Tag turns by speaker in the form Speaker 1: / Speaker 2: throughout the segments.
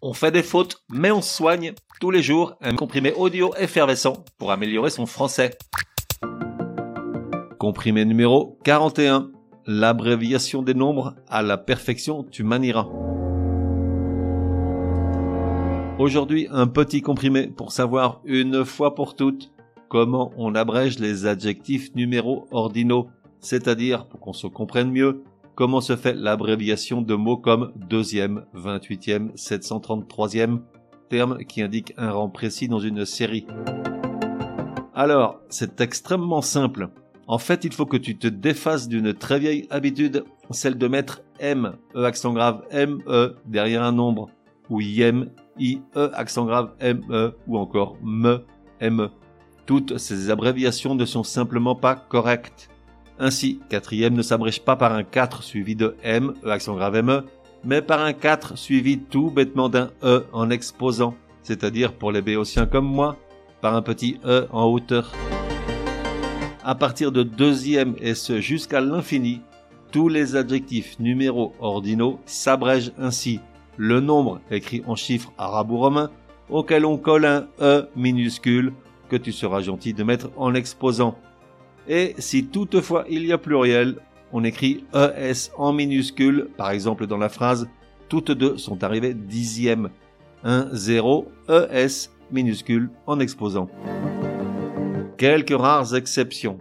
Speaker 1: On fait des fautes, mais on soigne tous les jours un comprimé audio effervescent pour améliorer son français. Comprimé numéro 41. L'abréviation des nombres à la perfection tu manieras. Aujourd'hui, un petit comprimé pour savoir une fois pour toutes comment on abrège les adjectifs numéros ordinaux, c'est-à-dire pour qu'on se comprenne mieux comment se fait l'abréviation de mots comme deuxième, 28e, 733e, terme qui indique un rang précis dans une série? Alors, c'est extrêmement simple. En fait, il faut que tu te défasses d'une très vieille habitude, celle de mettre M, E accent grave, M, E derrière un nombre, ou IM, I, E accent grave, M, E, ou encore ME, ME. Toutes ces abréviations ne sont simplement pas correctes. Ainsi, quatrième ne s'abrège pas par un 4 suivi de M, E accent grave ME, mais par un 4 suivi tout bêtement d'un E en exposant, c'est-à-dire pour les béotiens comme moi, par un petit E en hauteur. À partir de deuxième et ce jusqu'à l'infini, tous les adjectifs numéros ordinaux s'abrègent ainsi. Le nombre écrit en chiffres arabo-romains auquel on colle un E minuscule que tu seras gentil de mettre en exposant. Et si toutefois il y a pluriel, on écrit ES en minuscule, par exemple dans la phrase toutes deux sont arrivées dixième. 1, 0, ES minuscule en exposant. Quelques rares exceptions.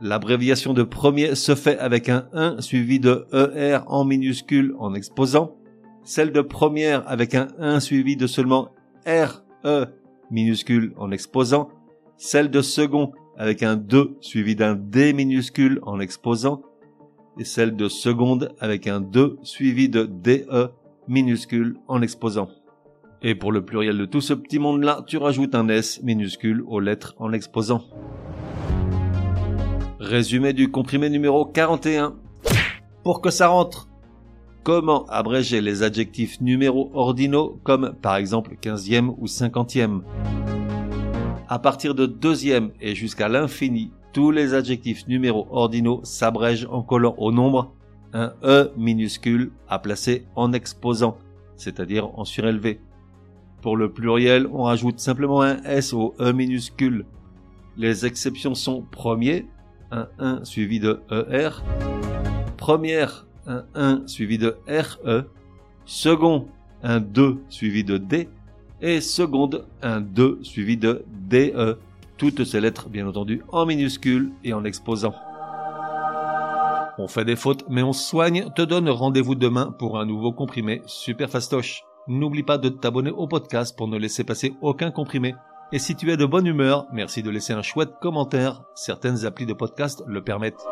Speaker 1: L'abréviation de premier se fait avec un 1 suivi de ER en minuscule en exposant. Celle de première avec un 1 suivi de seulement RE minuscule en exposant. Celle de second avec un 2 suivi d'un D minuscule en exposant, et celle de seconde avec un 2 suivi de DE minuscule en exposant. Et pour le pluriel de tout ce petit monde-là, tu rajoutes un S minuscule aux lettres en exposant. Résumé du comprimé numéro 41. Pour que ça rentre. Comment abréger les adjectifs numéros ordinaux comme par exemple 15e ou 50e à partir de deuxième et jusqu'à l'infini, tous les adjectifs numéros ordinaux s'abrègent en collant au nombre un E minuscule à placer en exposant, c'est-à-dire en surélevé. Pour le pluriel, on rajoute simplement un S au E minuscule. Les exceptions sont premier, un 1 suivi de ER, première, un 1 suivi de RE, second, un 2 suivi de D, et seconde un 2 suivi de DE. Toutes ces lettres bien entendu en minuscules et en exposant. On fait des fautes mais on soigne, te donne rendez-vous demain pour un nouveau comprimé super fastoche. N'oublie pas de t'abonner au podcast pour ne laisser passer aucun comprimé. Et si tu es de bonne humeur, merci de laisser un chouette commentaire, certaines applis de podcast le permettent.